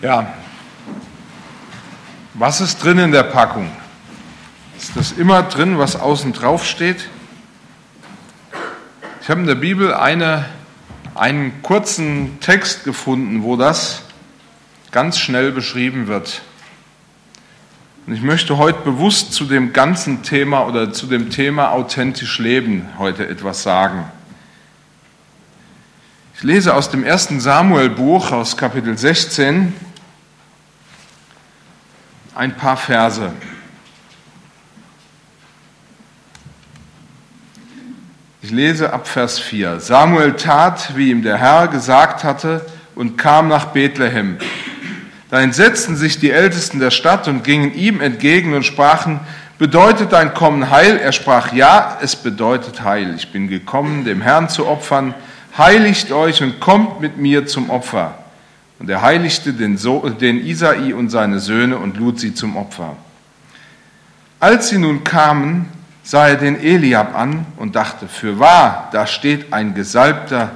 Ja, was ist drin in der Packung? Ist das immer drin, was außen drauf steht? Ich habe in der Bibel eine, einen kurzen Text gefunden, wo das ganz schnell beschrieben wird. Und ich möchte heute bewusst zu dem ganzen Thema oder zu dem Thema authentisch leben heute etwas sagen. Ich lese aus dem ersten Samuel-Buch aus Kapitel 16 ein paar Verse. Ich lese ab Vers 4. Samuel tat, wie ihm der Herr gesagt hatte, und kam nach Bethlehem. Da entsetzten sich die Ältesten der Stadt und gingen ihm entgegen und sprachen, bedeutet dein Kommen Heil? Er sprach, ja, es bedeutet Heil. Ich bin gekommen, dem Herrn zu opfern. Heiligt euch und kommt mit mir zum Opfer. Und er heiligte den, so den Isai und seine Söhne und lud sie zum Opfer. Als sie nun kamen, sah er den Eliab an und dachte, für wahr, da steht ein Gesalbter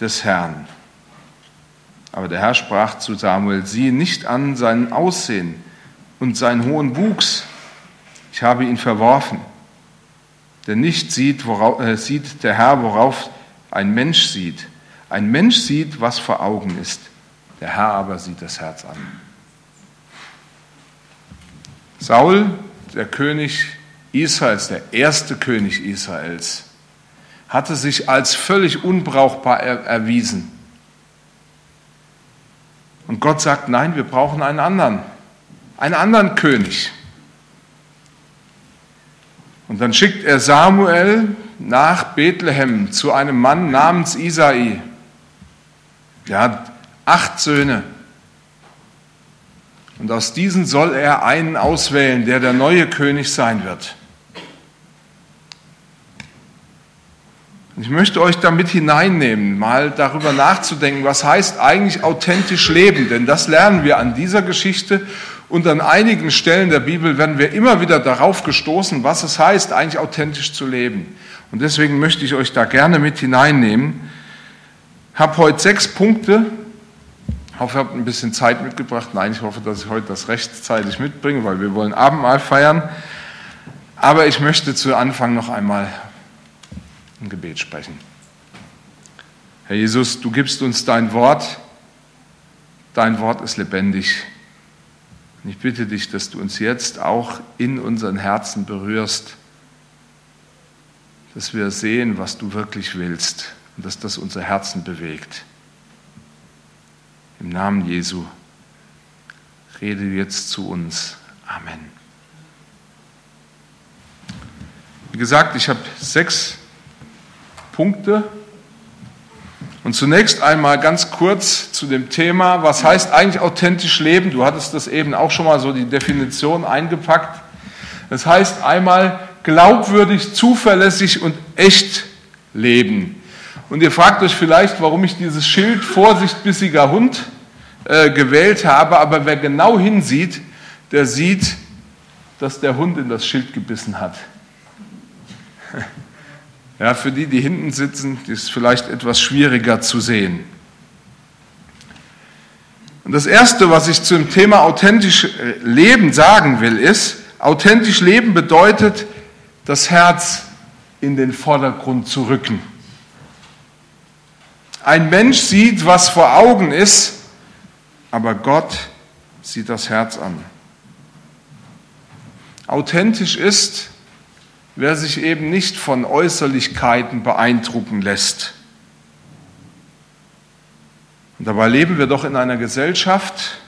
des Herrn. Aber der Herr sprach zu Samuel, siehe nicht an sein Aussehen und seinen hohen Wuchs. Ich habe ihn verworfen. Denn nicht sieht, worauf, äh, sieht der Herr, worauf ein Mensch sieht. Ein Mensch sieht, was vor Augen ist. Der Herr aber sieht das Herz an. Saul, der König Israels, der erste König Israels, hatte sich als völlig unbrauchbar erwiesen. Und Gott sagt, nein, wir brauchen einen anderen, einen anderen König. Und dann schickt er Samuel nach Bethlehem zu einem Mann namens Isai. Hat acht Söhne. Und aus diesen soll er einen auswählen, der der neue König sein wird. Ich möchte euch damit hineinnehmen, mal darüber nachzudenken, was heißt eigentlich authentisch leben, denn das lernen wir an dieser Geschichte und an einigen Stellen der Bibel werden wir immer wieder darauf gestoßen, was es heißt, eigentlich authentisch zu leben. Und deswegen möchte ich euch da gerne mit hineinnehmen. Ich habe heute sechs Punkte. Ich hoffe, ihr habt ein bisschen Zeit mitgebracht. Nein, ich hoffe, dass ich heute das rechtzeitig mitbringe, weil wir wollen Abendmahl feiern. Aber ich möchte zu Anfang noch einmal ein Gebet sprechen. Herr Jesus, du gibst uns dein Wort. Dein Wort ist lebendig. Und ich bitte dich, dass du uns jetzt auch in unseren Herzen berührst dass wir sehen, was du wirklich willst und dass das unser Herzen bewegt. Im Namen Jesu rede jetzt zu uns. Amen. Wie gesagt, ich habe sechs Punkte. Und zunächst einmal ganz kurz zu dem Thema, was heißt eigentlich authentisch leben? Du hattest das eben auch schon mal so die Definition eingepackt. Das heißt einmal glaubwürdig, zuverlässig und echt leben. Und ihr fragt euch vielleicht, warum ich dieses Schild Vorsicht bissiger Hund äh, gewählt habe, aber wer genau hinsieht, der sieht, dass der Hund in das Schild gebissen hat. Ja, für die, die hinten sitzen, ist es vielleicht etwas schwieriger zu sehen. Und das Erste, was ich zum Thema authentisch äh, Leben sagen will, ist, authentisch Leben bedeutet, das Herz in den Vordergrund zu rücken. Ein Mensch sieht, was vor Augen ist, aber Gott sieht das Herz an. Authentisch ist, wer sich eben nicht von Äußerlichkeiten beeindrucken lässt. Und dabei leben wir doch in einer Gesellschaft,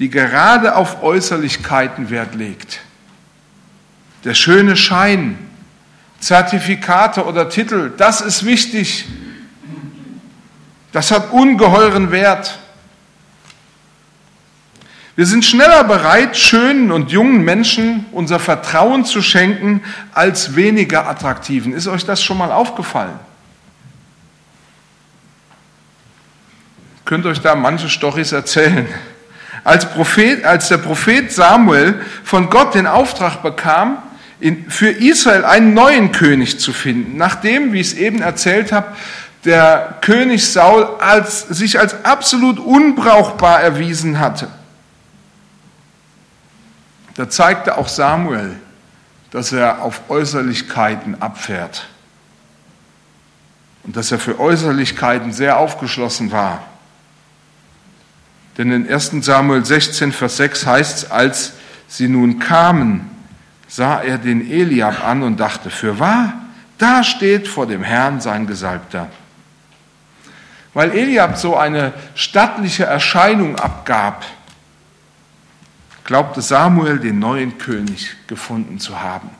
die gerade auf Äußerlichkeiten Wert legt der schöne Schein, Zertifikate oder Titel, das ist wichtig. Das hat ungeheuren Wert. Wir sind schneller bereit, schönen und jungen Menschen unser Vertrauen zu schenken als weniger attraktiven. Ist euch das schon mal aufgefallen? Könnt euch da manche Storys erzählen. Als, Prophet, als der Prophet Samuel von Gott den Auftrag bekam, für Israel einen neuen König zu finden, nachdem, wie ich es eben erzählt habe, der König Saul als, sich als absolut unbrauchbar erwiesen hatte. Da zeigte auch Samuel, dass er auf Äußerlichkeiten abfährt und dass er für Äußerlichkeiten sehr aufgeschlossen war. Denn in 1 Samuel 16, Vers 6 heißt es, als sie nun kamen, sah er den Eliab an und dachte, für wahr, da steht vor dem Herrn sein Gesalbter. Weil Eliab so eine stattliche Erscheinung abgab, glaubte Samuel den neuen König gefunden zu haben.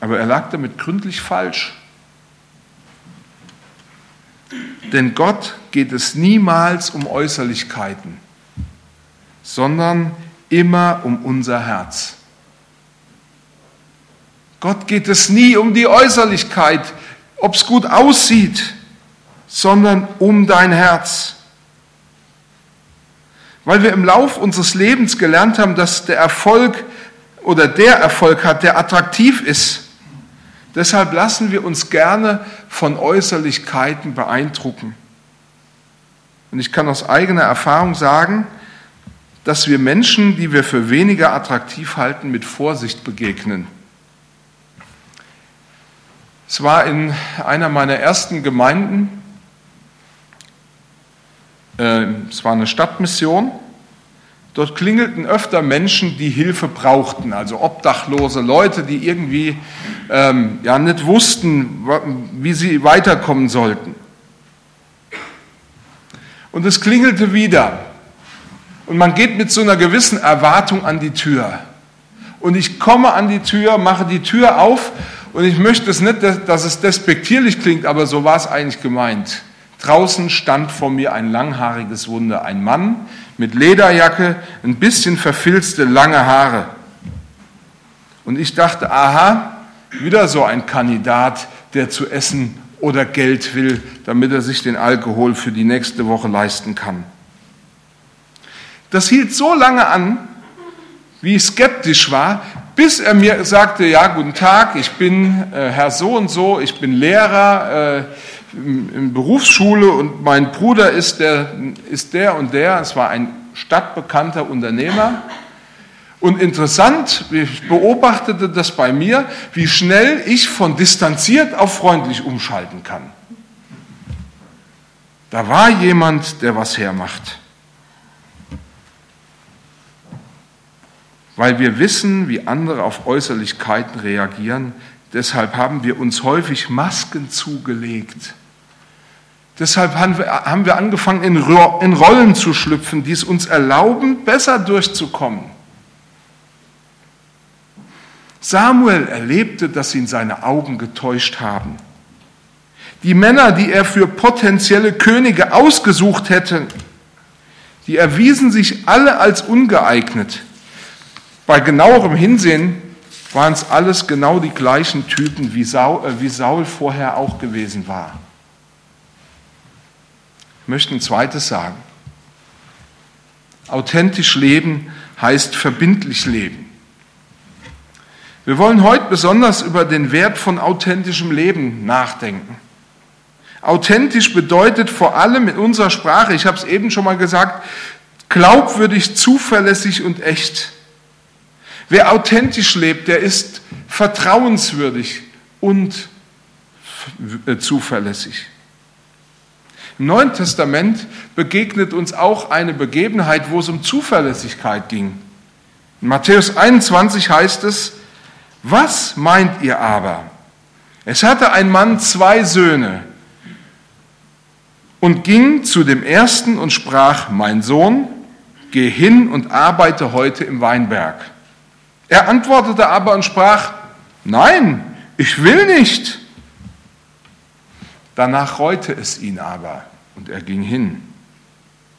Aber er lag damit gründlich falsch. Denn Gott geht es niemals um Äußerlichkeiten, sondern immer um unser Herz. Gott geht es nie um die Äußerlichkeit, ob es gut aussieht, sondern um dein Herz. Weil wir im Lauf unseres Lebens gelernt haben, dass der Erfolg oder der Erfolg hat, der attraktiv ist. Deshalb lassen wir uns gerne von Äußerlichkeiten beeindrucken. Und ich kann aus eigener Erfahrung sagen, dass wir Menschen, die wir für weniger attraktiv halten, mit Vorsicht begegnen. Es war in einer meiner ersten Gemeinden, äh, es war eine Stadtmission, dort klingelten öfter Menschen, die Hilfe brauchten, also obdachlose Leute, die irgendwie ähm, ja, nicht wussten, wie sie weiterkommen sollten. Und es klingelte wieder. Und man geht mit so einer gewissen Erwartung an die Tür. Und ich komme an die Tür, mache die Tür auf und ich möchte es nicht, dass es despektierlich klingt, aber so war es eigentlich gemeint. Draußen stand vor mir ein langhaariges Wunder, ein Mann mit Lederjacke, ein bisschen verfilzte lange Haare. Und ich dachte, aha, wieder so ein Kandidat, der zu essen oder Geld will, damit er sich den Alkohol für die nächste Woche leisten kann. Das hielt so lange an, wie ich skeptisch war, bis er mir sagte, ja, guten Tag, ich bin äh, Herr so und so, ich bin Lehrer äh, in, Berufsschule und mein Bruder ist der, ist der und der, es war ein stadtbekannter Unternehmer. Und interessant, ich beobachtete das bei mir, wie schnell ich von distanziert auf freundlich umschalten kann. Da war jemand, der was hermacht. Weil wir wissen, wie andere auf Äußerlichkeiten reagieren, deshalb haben wir uns häufig Masken zugelegt. Deshalb haben wir angefangen, in Rollen zu schlüpfen, die es uns erlauben, besser durchzukommen. Samuel erlebte, dass ihn seine Augen getäuscht haben. Die Männer, die er für potenzielle Könige ausgesucht hätte, die erwiesen sich alle als ungeeignet. Bei genauerem Hinsehen waren es alles genau die gleichen Typen, wie Saul, äh, wie Saul vorher auch gewesen war. Möchte ein zweites sagen. Authentisch leben heißt verbindlich leben. Wir wollen heute besonders über den Wert von authentischem Leben nachdenken. Authentisch bedeutet vor allem in unserer Sprache, ich habe es eben schon mal gesagt, glaubwürdig, zuverlässig und echt. Wer authentisch lebt, der ist vertrauenswürdig und zuverlässig. Im Neuen Testament begegnet uns auch eine Begebenheit, wo es um Zuverlässigkeit ging. In Matthäus 21 heißt es, was meint ihr aber? Es hatte ein Mann zwei Söhne und ging zu dem ersten und sprach, mein Sohn, geh hin und arbeite heute im Weinberg. Er antwortete aber und sprach, nein, ich will nicht. Danach reute es ihn aber und er ging hin.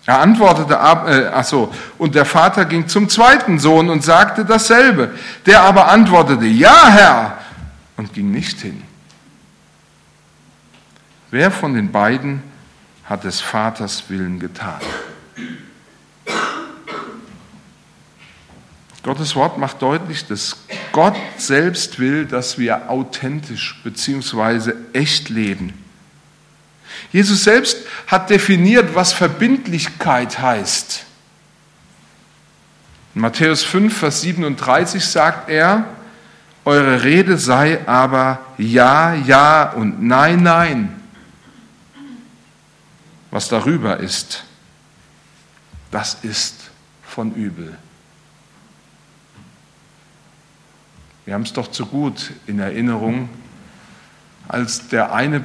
Er antwortete, äh, ach so, und der Vater ging zum zweiten Sohn und sagte dasselbe. Der aber antwortete, ja, Herr, und ging nicht hin. Wer von den beiden hat des Vaters Willen getan? Gottes Wort macht deutlich, dass Gott selbst will, dass wir authentisch bzw. echt leben. Jesus selbst hat definiert, was Verbindlichkeit heißt. In Matthäus 5, Vers 37 sagt er, eure Rede sei aber ja, ja und nein, nein. Was darüber ist, das ist von übel. Wir haben es doch zu gut in Erinnerung, als der eine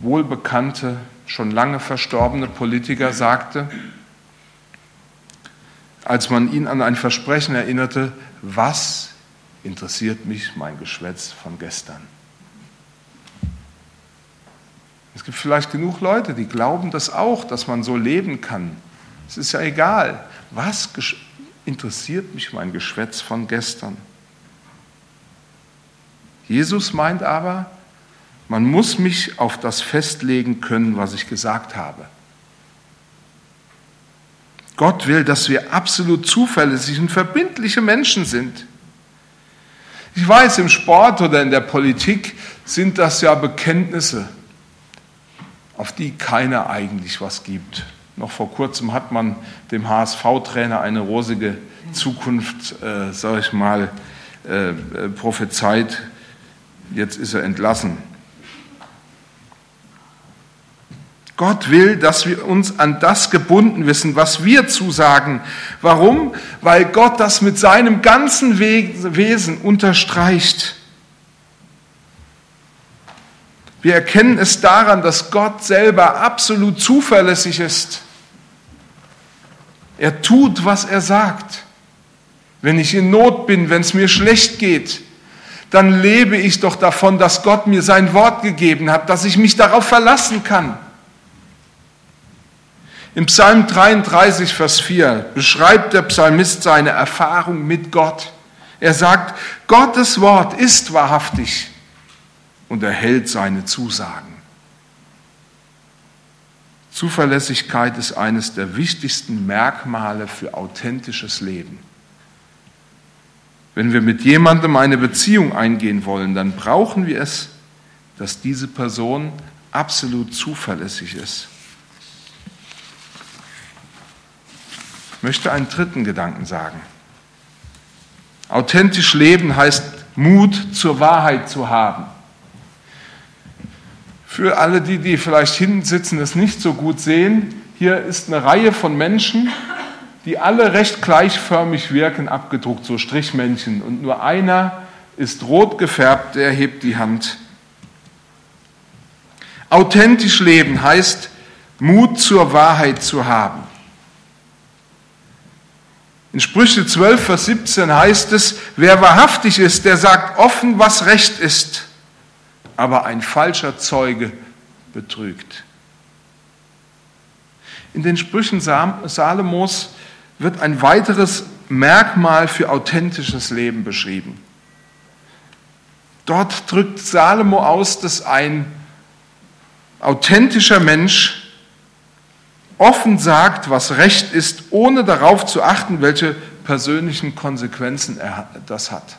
wohlbekannte, schon lange verstorbene Politiker sagte, als man ihn an ein Versprechen erinnerte, was interessiert mich mein Geschwätz von gestern? Es gibt vielleicht genug Leute, die glauben das auch, dass man so leben kann. Es ist ja egal. Was interessiert mich mein Geschwätz von gestern? Jesus meint aber, man muss mich auf das festlegen können, was ich gesagt habe. Gott will, dass wir absolut zuverlässig und verbindliche Menschen sind. Ich weiß, im Sport oder in der Politik sind das ja Bekenntnisse, auf die keiner eigentlich was gibt. Noch vor kurzem hat man dem HSV-Trainer eine rosige Zukunft, äh, sage ich mal, äh, äh, prophezeit. Jetzt ist er entlassen. Gott will, dass wir uns an das gebunden wissen, was wir zusagen. Warum? Weil Gott das mit seinem ganzen Wesen unterstreicht. Wir erkennen es daran, dass Gott selber absolut zuverlässig ist. Er tut, was er sagt. Wenn ich in Not bin, wenn es mir schlecht geht, dann lebe ich doch davon, dass Gott mir sein Wort gegeben hat, dass ich mich darauf verlassen kann. Im Psalm 33, Vers 4 beschreibt der Psalmist seine Erfahrung mit Gott. Er sagt, Gottes Wort ist wahrhaftig und erhält seine Zusagen. Zuverlässigkeit ist eines der wichtigsten Merkmale für authentisches Leben. Wenn wir mit jemandem eine Beziehung eingehen wollen, dann brauchen wir es, dass diese Person absolut zuverlässig ist. Möchte einen dritten Gedanken sagen. Authentisch leben heißt Mut zur Wahrheit zu haben. Für alle, die, die vielleicht hinsitzen, es nicht so gut sehen, hier ist eine Reihe von Menschen, die alle recht gleichförmig wirken, abgedruckt, so Strichmännchen. Und nur einer ist rot gefärbt, der hebt die Hand. Authentisch leben heißt Mut zur Wahrheit zu haben. In Sprüche 12, Vers 17 heißt es, wer wahrhaftig ist, der sagt offen, was recht ist, aber ein falscher Zeuge betrügt. In den Sprüchen Salomos wird ein weiteres Merkmal für authentisches Leben beschrieben. Dort drückt Salomo aus, dass ein authentischer Mensch offen sagt, was recht ist, ohne darauf zu achten, welche persönlichen Konsequenzen er das hat.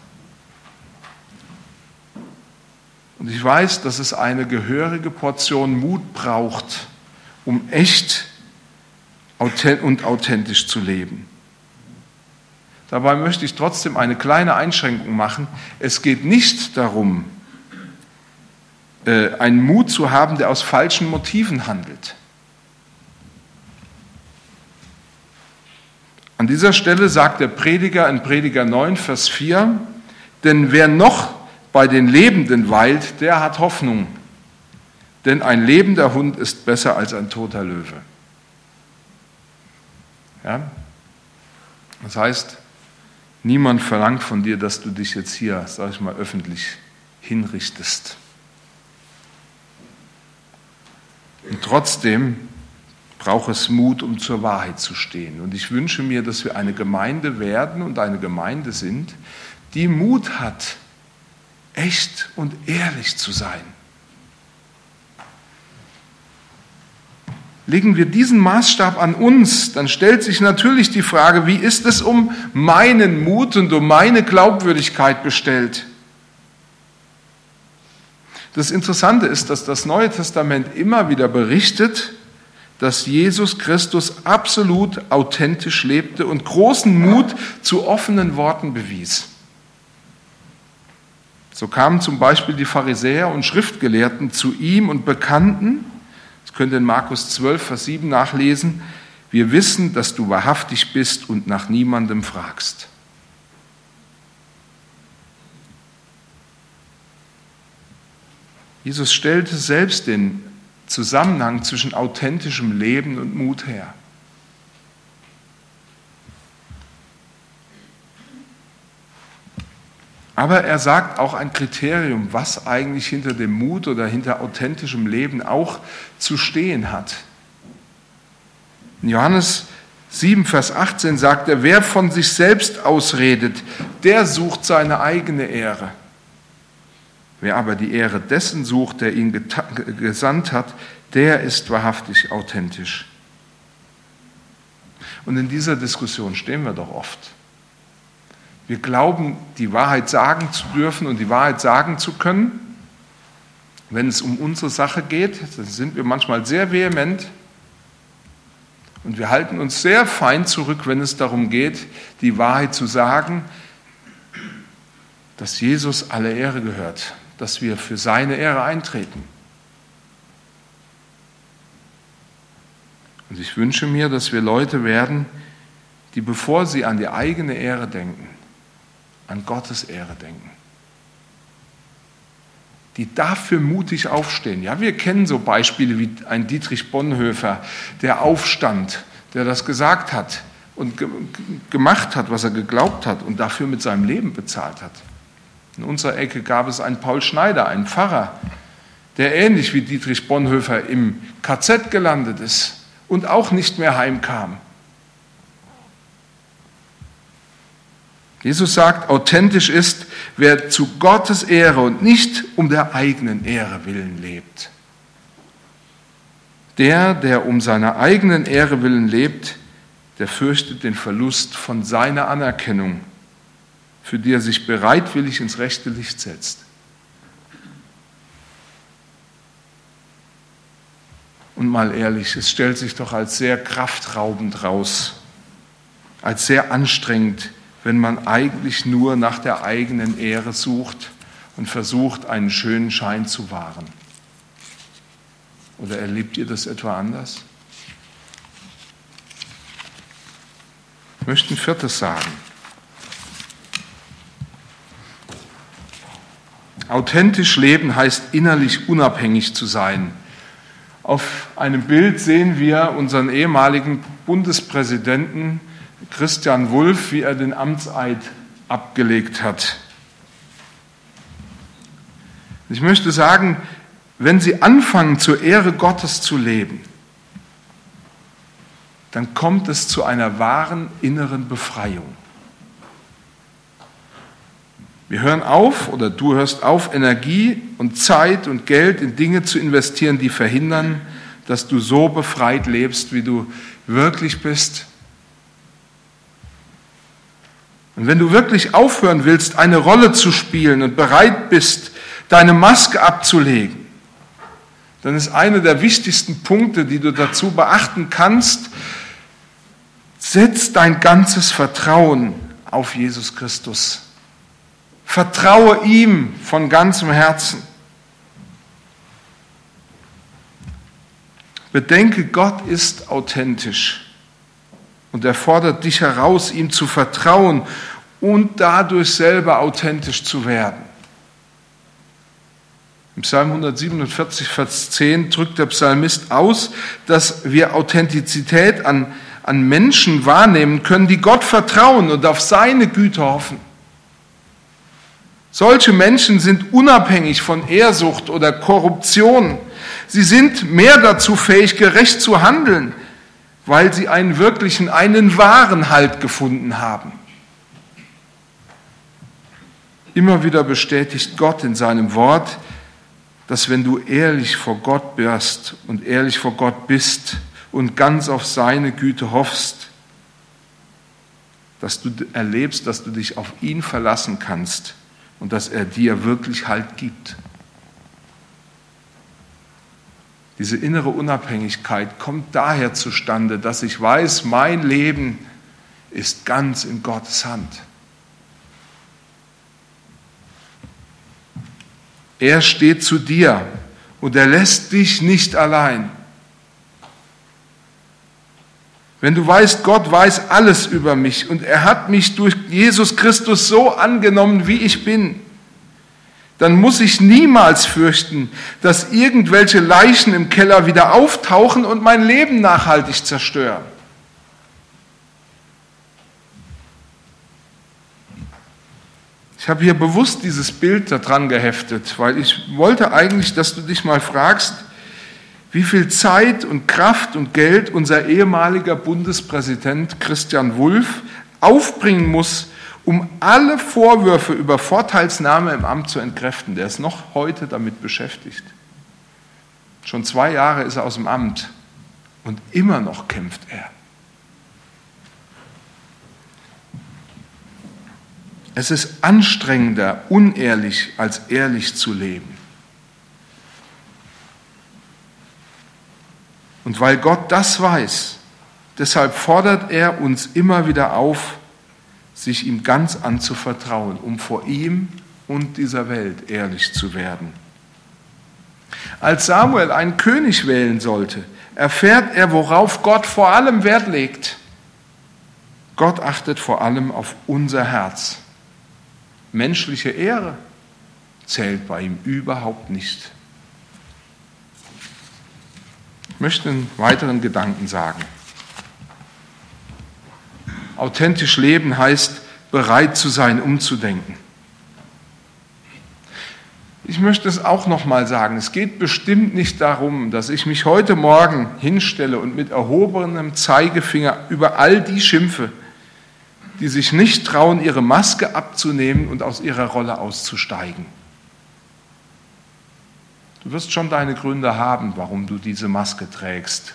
Und ich weiß, dass es eine gehörige Portion Mut braucht, um echt und authentisch zu leben. Dabei möchte ich trotzdem eine kleine Einschränkung machen. Es geht nicht darum, äh, einen Mut zu haben, der aus falschen Motiven handelt. An dieser Stelle sagt der Prediger in Prediger 9, Vers 4, denn wer noch bei den Lebenden weilt, der hat Hoffnung. Denn ein lebender Hund ist besser als ein toter Löwe. Ja? Das heißt, niemand verlangt von dir, dass du dich jetzt hier, sag ich mal, öffentlich hinrichtest. Und trotzdem braucht es Mut, um zur Wahrheit zu stehen. Und ich wünsche mir, dass wir eine Gemeinde werden und eine Gemeinde sind, die Mut hat, echt und ehrlich zu sein. Legen wir diesen Maßstab an uns, dann stellt sich natürlich die Frage, wie ist es um meinen Mut und um meine Glaubwürdigkeit bestellt? Das Interessante ist, dass das Neue Testament immer wieder berichtet, dass Jesus Christus absolut authentisch lebte und großen Mut zu offenen Worten bewies. So kamen zum Beispiel die Pharisäer und Schriftgelehrten zu ihm und bekannten, das könnt ihr in Markus 12, Vers 7 nachlesen, wir wissen, dass du wahrhaftig bist und nach niemandem fragst. Jesus stellte selbst den Zusammenhang zwischen authentischem Leben und Mut her. Aber er sagt auch ein Kriterium, was eigentlich hinter dem Mut oder hinter authentischem Leben auch zu stehen hat. In Johannes 7, Vers 18 sagt er, wer von sich selbst ausredet, der sucht seine eigene Ehre. Wer aber die Ehre dessen sucht, der ihn gesandt hat, der ist wahrhaftig authentisch. Und in dieser Diskussion stehen wir doch oft. Wir glauben, die Wahrheit sagen zu dürfen und die Wahrheit sagen zu können. Wenn es um unsere Sache geht, dann sind wir manchmal sehr vehement und wir halten uns sehr fein zurück, wenn es darum geht, die Wahrheit zu sagen, dass Jesus alle Ehre gehört, dass wir für seine Ehre eintreten. Und ich wünsche mir, dass wir Leute werden, die bevor sie an die eigene Ehre denken, an Gottes Ehre denken. Die dafür mutig aufstehen. Ja, wir kennen so Beispiele wie ein Dietrich Bonhoeffer, der aufstand, der das gesagt hat und gemacht hat, was er geglaubt hat und dafür mit seinem Leben bezahlt hat. In unserer Ecke gab es einen Paul Schneider, einen Pfarrer, der ähnlich wie Dietrich Bonhoeffer im KZ gelandet ist und auch nicht mehr heimkam. Jesus sagt, authentisch ist, wer zu Gottes Ehre und nicht um der eigenen Ehre willen lebt. Der, der um seiner eigenen Ehre willen lebt, der fürchtet den Verlust von seiner Anerkennung für die er sich bereitwillig ins rechte Licht setzt. Und mal ehrlich, es stellt sich doch als sehr kraftraubend raus, als sehr anstrengend, wenn man eigentlich nur nach der eigenen Ehre sucht und versucht, einen schönen Schein zu wahren. Oder erlebt ihr das etwa anders? Ich möchte ein viertes sagen. Authentisch leben heißt innerlich unabhängig zu sein. Auf einem Bild sehen wir unseren ehemaligen Bundespräsidenten Christian Wulff, wie er den Amtseid abgelegt hat. Ich möchte sagen, wenn Sie anfangen, zur Ehre Gottes zu leben, dann kommt es zu einer wahren inneren Befreiung. Wir hören auf oder du hörst auf, Energie und Zeit und Geld in Dinge zu investieren, die verhindern, dass du so befreit lebst, wie du wirklich bist. Und wenn du wirklich aufhören willst, eine Rolle zu spielen und bereit bist, deine Maske abzulegen, dann ist einer der wichtigsten Punkte, die du dazu beachten kannst, setz dein ganzes Vertrauen auf Jesus Christus. Vertraue ihm von ganzem Herzen. Bedenke, Gott ist authentisch und er fordert dich heraus, ihm zu vertrauen und dadurch selber authentisch zu werden. Im Psalm 147, Vers 10 drückt der Psalmist aus, dass wir Authentizität an, an Menschen wahrnehmen können, die Gott vertrauen und auf seine Güte hoffen. Solche Menschen sind unabhängig von Ehrsucht oder Korruption. Sie sind mehr dazu fähig, gerecht zu handeln, weil sie einen wirklichen, einen wahren Halt gefunden haben. Immer wieder bestätigt Gott in seinem Wort, dass wenn du ehrlich vor Gott bist und ehrlich vor Gott bist und ganz auf seine Güte hoffst, dass du erlebst, dass du dich auf ihn verlassen kannst und dass er dir wirklich Halt gibt. Diese innere Unabhängigkeit kommt daher zustande, dass ich weiß, mein Leben ist ganz in Gottes Hand. Er steht zu dir und er lässt dich nicht allein. Wenn du weißt, Gott weiß alles über mich und er hat mich durch Jesus Christus so angenommen, wie ich bin, dann muss ich niemals fürchten, dass irgendwelche Leichen im Keller wieder auftauchen und mein Leben nachhaltig zerstören. Ich habe hier bewusst dieses Bild daran geheftet, weil ich wollte eigentlich, dass du dich mal fragst, wie viel Zeit und Kraft und Geld unser ehemaliger Bundespräsident Christian Wulff aufbringen muss, um alle Vorwürfe über Vorteilsnahme im Amt zu entkräften. Der ist noch heute damit beschäftigt. Schon zwei Jahre ist er aus dem Amt und immer noch kämpft er. Es ist anstrengender, unehrlich als ehrlich zu leben. Und weil Gott das weiß, deshalb fordert er uns immer wieder auf, sich ihm ganz anzuvertrauen, um vor ihm und dieser Welt ehrlich zu werden. Als Samuel einen König wählen sollte, erfährt er, worauf Gott vor allem Wert legt. Gott achtet vor allem auf unser Herz. Menschliche Ehre zählt bei ihm überhaupt nicht. Ich möchte einen weiteren Gedanken sagen. Authentisch leben heißt, bereit zu sein, umzudenken. Ich möchte es auch noch mal sagen, es geht bestimmt nicht darum, dass ich mich heute Morgen hinstelle und mit erhobenem Zeigefinger über all die schimpfe, die sich nicht trauen, ihre Maske abzunehmen und aus ihrer Rolle auszusteigen. Du wirst schon deine Gründe haben, warum du diese Maske trägst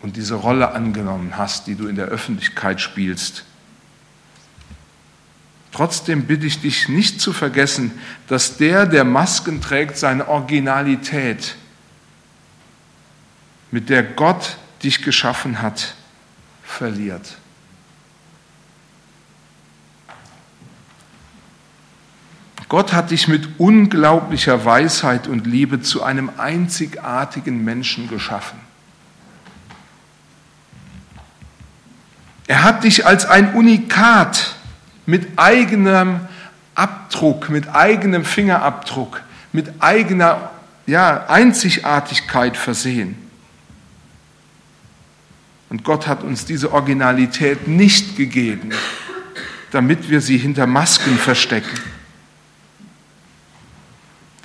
und diese Rolle angenommen hast, die du in der Öffentlichkeit spielst. Trotzdem bitte ich dich nicht zu vergessen, dass der, der Masken trägt, seine Originalität, mit der Gott dich geschaffen hat, verliert. Gott hat dich mit unglaublicher Weisheit und Liebe zu einem einzigartigen Menschen geschaffen. Er hat dich als ein Unikat mit eigenem Abdruck, mit eigenem Fingerabdruck, mit eigener ja, Einzigartigkeit versehen. Und Gott hat uns diese Originalität nicht gegeben, damit wir sie hinter Masken verstecken.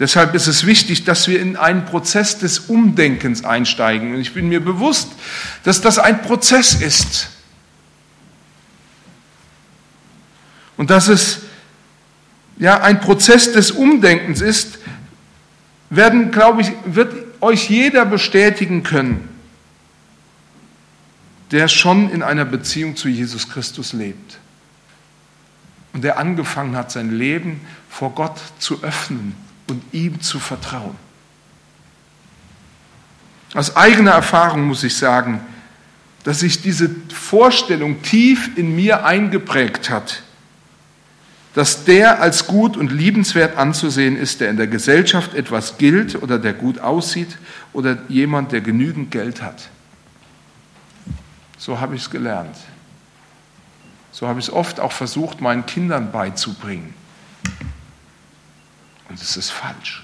Deshalb ist es wichtig, dass wir in einen Prozess des Umdenkens einsteigen. Und ich bin mir bewusst, dass das ein Prozess ist. Und dass es ja ein Prozess des Umdenkens ist, werden, glaube ich, wird euch jeder bestätigen können, der schon in einer Beziehung zu Jesus Christus lebt und der angefangen hat, sein Leben vor Gott zu öffnen und ihm zu vertrauen. Aus eigener Erfahrung muss ich sagen, dass sich diese Vorstellung tief in mir eingeprägt hat, dass der als gut und liebenswert anzusehen ist, der in der Gesellschaft etwas gilt oder der gut aussieht oder jemand, der genügend Geld hat. So habe ich es gelernt. So habe ich es oft auch versucht, meinen Kindern beizubringen. Und es ist falsch.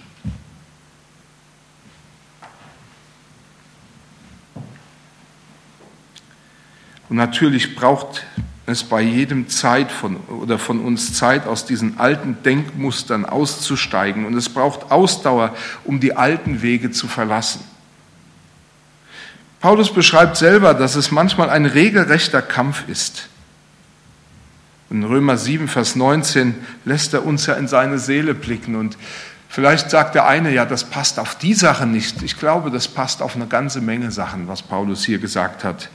Und natürlich braucht es bei jedem Zeit von, oder von uns Zeit, aus diesen alten Denkmustern auszusteigen. Und es braucht Ausdauer, um die alten Wege zu verlassen. Paulus beschreibt selber, dass es manchmal ein regelrechter Kampf ist. In Römer 7, Vers 19 lässt er uns ja in seine Seele blicken. Und vielleicht sagt der eine, ja, das passt auf die Sache nicht. Ich glaube, das passt auf eine ganze Menge Sachen, was Paulus hier gesagt hat.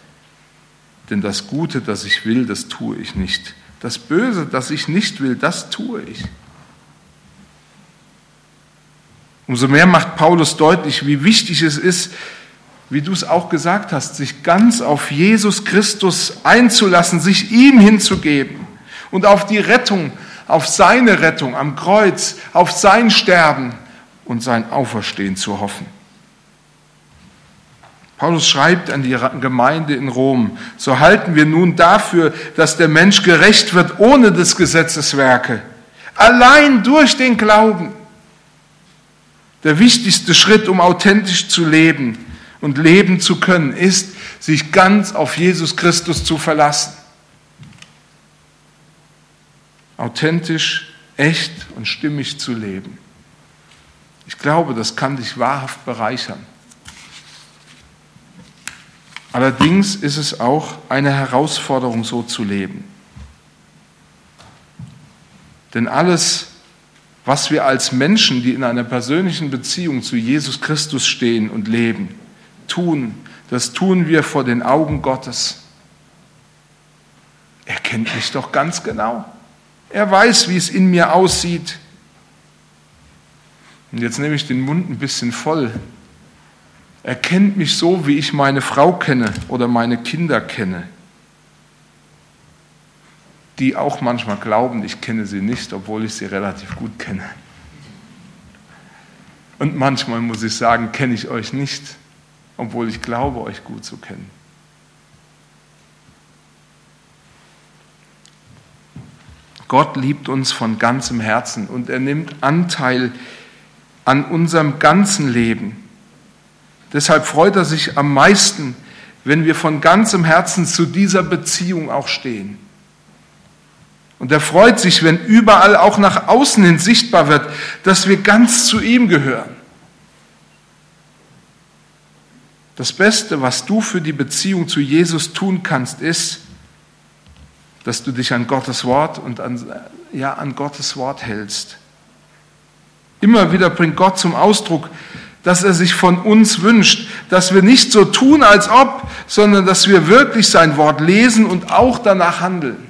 Denn das Gute, das ich will, das tue ich nicht. Das Böse, das ich nicht will, das tue ich. Umso mehr macht Paulus deutlich, wie wichtig es ist, wie du es auch gesagt hast, sich ganz auf Jesus Christus einzulassen, sich ihm hinzugeben und auf die Rettung, auf seine Rettung am Kreuz, auf sein Sterben und sein Auferstehen zu hoffen. Paulus schreibt an die Gemeinde in Rom, so halten wir nun dafür, dass der Mensch gerecht wird ohne des Gesetzes Werke, allein durch den Glauben. Der wichtigste Schritt, um authentisch zu leben und leben zu können, ist, sich ganz auf Jesus Christus zu verlassen. Authentisch, echt und stimmig zu leben. Ich glaube, das kann dich wahrhaft bereichern. Allerdings ist es auch eine Herausforderung, so zu leben. Denn alles, was wir als Menschen, die in einer persönlichen Beziehung zu Jesus Christus stehen und leben, tun, das tun wir vor den Augen Gottes. Er kennt mich doch ganz genau. Er weiß, wie es in mir aussieht. Und jetzt nehme ich den Mund ein bisschen voll, er kennt mich so, wie ich meine Frau kenne oder meine Kinder kenne, die auch manchmal glauben, ich kenne sie nicht, obwohl ich sie relativ gut kenne. Und manchmal muss ich sagen, kenne ich euch nicht, obwohl ich glaube, euch gut zu kennen. Gott liebt uns von ganzem Herzen und er nimmt Anteil an unserem ganzen Leben. Deshalb freut er sich am meisten, wenn wir von ganzem Herzen zu dieser Beziehung auch stehen. Und er freut sich, wenn überall auch nach außen hin sichtbar wird, dass wir ganz zu ihm gehören. Das Beste, was du für die Beziehung zu Jesus tun kannst, ist, dass du dich an Gottes Wort und an, ja, an Gottes Wort hältst. Immer wieder bringt Gott zum Ausdruck, dass er sich von uns wünscht, dass wir nicht so tun, als ob, sondern dass wir wirklich sein Wort lesen und auch danach handeln.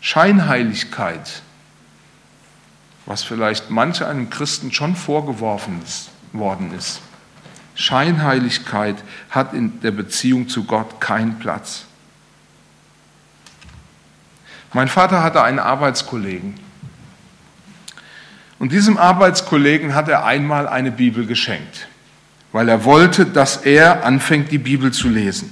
Scheinheiligkeit, was vielleicht manche einem Christen schon vorgeworfen ist, worden ist. Scheinheiligkeit hat in der Beziehung zu Gott keinen Platz. Mein Vater hatte einen Arbeitskollegen, und diesem Arbeitskollegen hat er einmal eine Bibel geschenkt, weil er wollte, dass er anfängt, die Bibel zu lesen.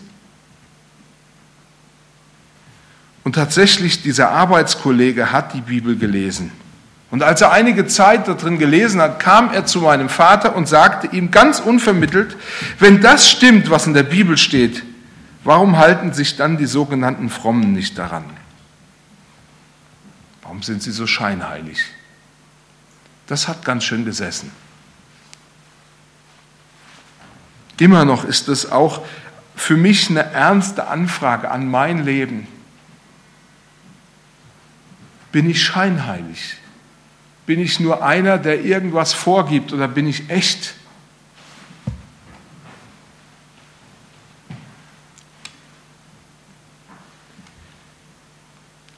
Und tatsächlich, dieser Arbeitskollege hat die Bibel gelesen. Und als er einige Zeit darin gelesen hat, kam er zu meinem Vater und sagte ihm ganz unvermittelt, wenn das stimmt, was in der Bibel steht, warum halten sich dann die sogenannten Frommen nicht daran? Warum sind sie so scheinheilig? Das hat ganz schön gesessen. Immer noch ist es auch für mich eine ernste Anfrage an mein Leben. Bin ich scheinheilig? Bin ich nur einer, der irgendwas vorgibt oder bin ich echt?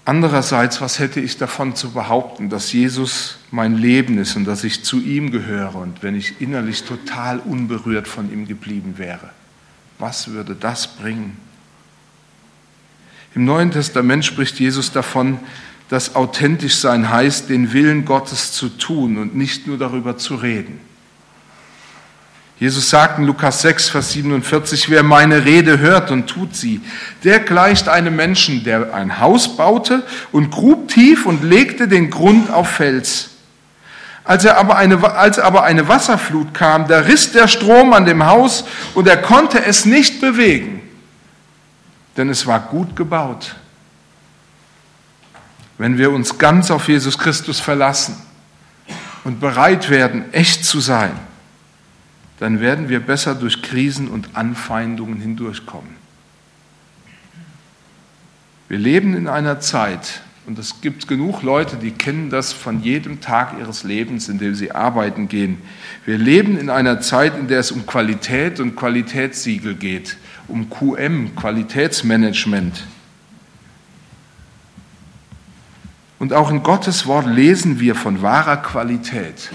Andererseits, was hätte ich davon zu behaupten, dass Jesus mein Leben ist und dass ich zu ihm gehöre und wenn ich innerlich total unberührt von ihm geblieben wäre? Was würde das bringen? Im Neuen Testament spricht Jesus davon, dass authentisch sein heißt, den Willen Gottes zu tun und nicht nur darüber zu reden. Jesus sagt in Lukas 6, Vers 47, wer meine Rede hört und tut sie, der gleicht einem Menschen, der ein Haus baute und grub tief und legte den Grund auf Fels. Als, er aber eine, als aber eine Wasserflut kam, da riss der Strom an dem Haus und er konnte es nicht bewegen, denn es war gut gebaut. Wenn wir uns ganz auf Jesus Christus verlassen und bereit werden, echt zu sein, dann werden wir besser durch Krisen und Anfeindungen hindurchkommen. Wir leben in einer Zeit, und es gibt genug Leute, die kennen das von jedem Tag ihres Lebens, in dem sie arbeiten gehen. Wir leben in einer Zeit, in der es um Qualität und Qualitätssiegel geht, um QM, Qualitätsmanagement. Und auch in Gottes Wort lesen wir von wahrer Qualität.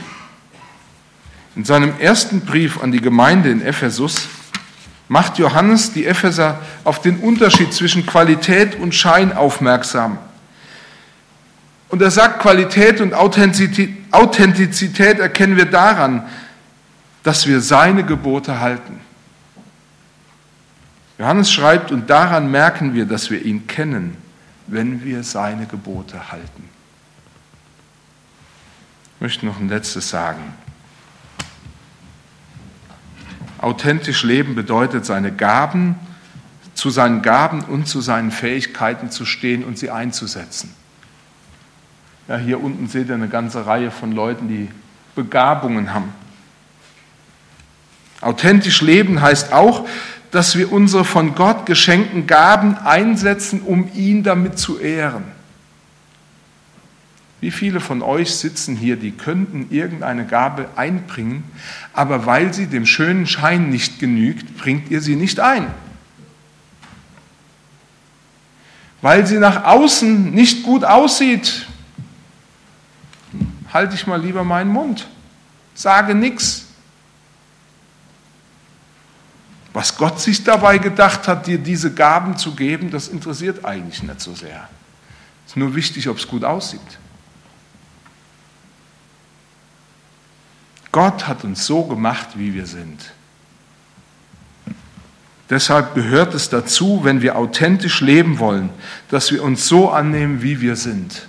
In seinem ersten Brief an die Gemeinde in Ephesus macht Johannes die Epheser auf den Unterschied zwischen Qualität und Schein aufmerksam. Und er sagt, Qualität und Authentizität erkennen wir daran, dass wir seine Gebote halten. Johannes schreibt, und daran merken wir, dass wir ihn kennen, wenn wir seine Gebote halten. Ich möchte noch ein letztes sagen. Authentisch leben bedeutet, seine Gaben, zu seinen Gaben und zu seinen Fähigkeiten zu stehen und sie einzusetzen. Ja, hier unten seht ihr eine ganze Reihe von Leuten, die Begabungen haben. Authentisch leben heißt auch, dass wir unsere von Gott geschenkten Gaben einsetzen, um ihn damit zu ehren. Wie viele von euch sitzen hier, die könnten irgendeine Gabe einbringen, aber weil sie dem schönen Schein nicht genügt, bringt ihr sie nicht ein? Weil sie nach außen nicht gut aussieht, halte ich mal lieber meinen Mund, sage nichts. Was Gott sich dabei gedacht hat, dir diese Gaben zu geben, das interessiert eigentlich nicht so sehr. Es ist nur wichtig, ob es gut aussieht. Gott hat uns so gemacht, wie wir sind. Deshalb gehört es dazu, wenn wir authentisch leben wollen, dass wir uns so annehmen, wie wir sind,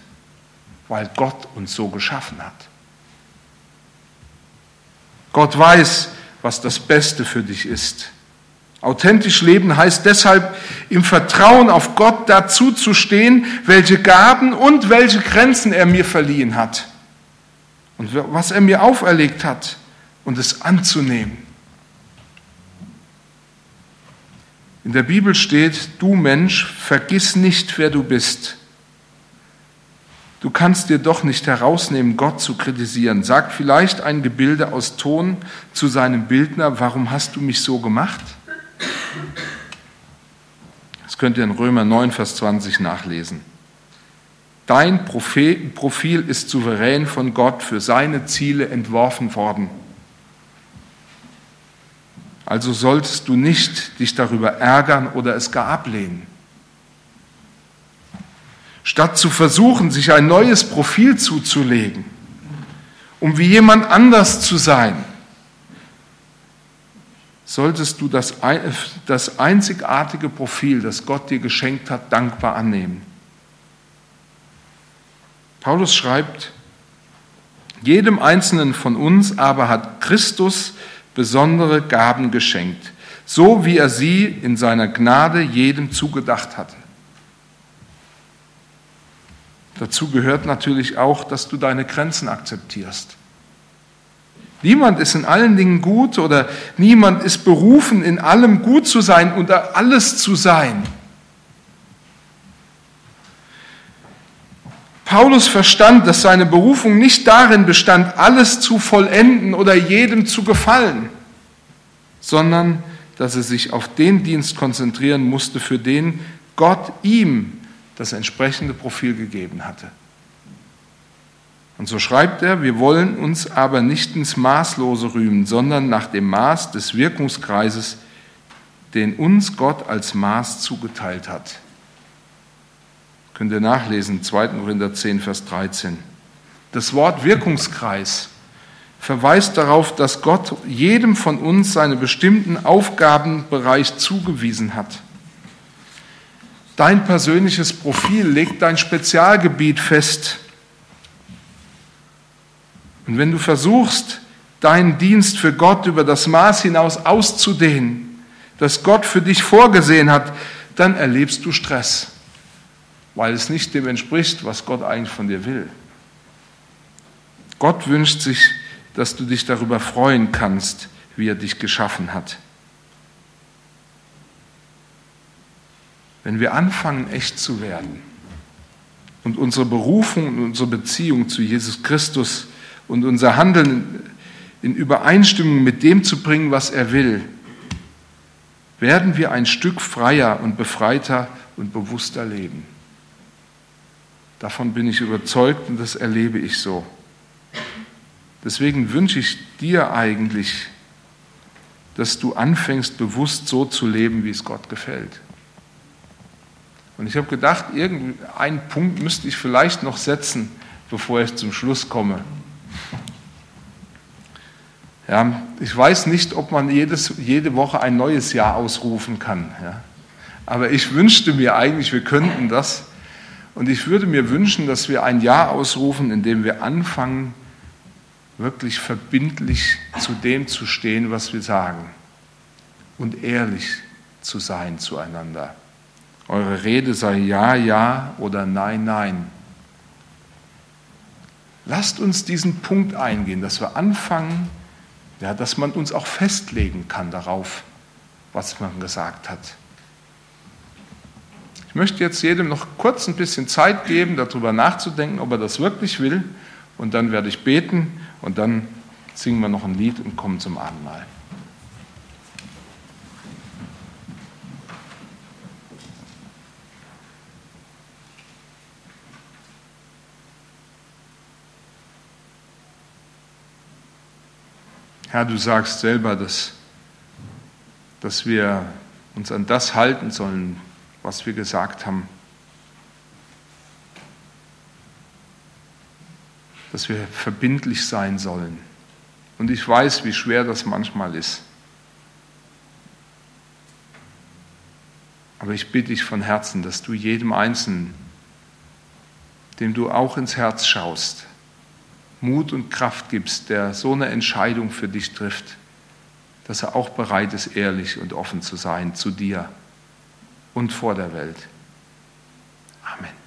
weil Gott uns so geschaffen hat. Gott weiß, was das Beste für dich ist. Authentisch leben heißt deshalb im Vertrauen auf Gott dazu zu stehen, welche Gaben und welche Grenzen er mir verliehen hat und was er mir auferlegt hat und es anzunehmen. In der Bibel steht, du Mensch, vergiss nicht, wer du bist. Du kannst dir doch nicht herausnehmen, Gott zu kritisieren. Sagt vielleicht ein Gebilde aus Ton zu seinem Bildner, warum hast du mich so gemacht? Das könnt ihr in Römer 9, Vers 20 nachlesen. Dein Profil ist souverän von Gott für seine Ziele entworfen worden. Also solltest du nicht dich darüber ärgern oder es gar ablehnen. Statt zu versuchen, sich ein neues Profil zuzulegen, um wie jemand anders zu sein, solltest du das, das einzigartige Profil, das Gott dir geschenkt hat, dankbar annehmen. Paulus schreibt, jedem Einzelnen von uns aber hat Christus besondere Gaben geschenkt, so wie er sie in seiner Gnade jedem zugedacht hatte. Dazu gehört natürlich auch, dass du deine Grenzen akzeptierst. Niemand ist in allen Dingen gut oder niemand ist berufen, in allem gut zu sein und alles zu sein. Paulus verstand, dass seine Berufung nicht darin bestand, alles zu vollenden oder jedem zu gefallen, sondern dass er sich auf den Dienst konzentrieren musste, für den Gott ihm das entsprechende Profil gegeben hatte. Und so schreibt er, wir wollen uns aber nicht ins Maßlose rühmen, sondern nach dem Maß des Wirkungskreises, den uns Gott als Maß zugeteilt hat. Könnt ihr nachlesen, 2. Korinther 10, Vers 13. Das Wort Wirkungskreis verweist darauf, dass Gott jedem von uns seinen bestimmten Aufgabenbereich zugewiesen hat. Dein persönliches Profil legt dein Spezialgebiet fest und wenn du versuchst, deinen Dienst für Gott über das Maß hinaus auszudehnen, das Gott für dich vorgesehen hat, dann erlebst du Stress, weil es nicht dem entspricht, was Gott eigentlich von dir will. Gott wünscht sich, dass du dich darüber freuen kannst, wie er dich geschaffen hat. Wenn wir anfangen, echt zu werden und unsere Berufung und unsere Beziehung zu Jesus Christus und unser Handeln in Übereinstimmung mit dem zu bringen, was er will, werden wir ein Stück freier und befreiter und bewusster leben. Davon bin ich überzeugt und das erlebe ich so. Deswegen wünsche ich dir eigentlich, dass du anfängst, bewusst so zu leben, wie es Gott gefällt. Und ich habe gedacht, irgendeinen Punkt müsste ich vielleicht noch setzen, bevor ich zum Schluss komme. Ja, ich weiß nicht, ob man jedes, jede Woche ein neues Jahr ausrufen kann. Ja. Aber ich wünschte mir eigentlich, wir könnten das. Und ich würde mir wünschen, dass wir ein Jahr ausrufen, in dem wir anfangen, wirklich verbindlich zu dem zu stehen, was wir sagen. Und ehrlich zu sein zueinander. Eure Rede sei ja, ja oder nein, nein. Lasst uns diesen Punkt eingehen, dass wir anfangen, ja, dass man uns auch festlegen kann darauf, was man gesagt hat. Ich möchte jetzt jedem noch kurz ein bisschen Zeit geben, darüber nachzudenken, ob er das wirklich will. Und dann werde ich beten und dann singen wir noch ein Lied und kommen zum Abendmahl. Herr, du sagst selber, dass, dass wir uns an das halten sollen, was wir gesagt haben. Dass wir verbindlich sein sollen. Und ich weiß, wie schwer das manchmal ist. Aber ich bitte dich von Herzen, dass du jedem Einzelnen, dem du auch ins Herz schaust, Mut und Kraft gibst, der so eine Entscheidung für dich trifft, dass er auch bereit ist, ehrlich und offen zu sein zu dir und vor der Welt. Amen.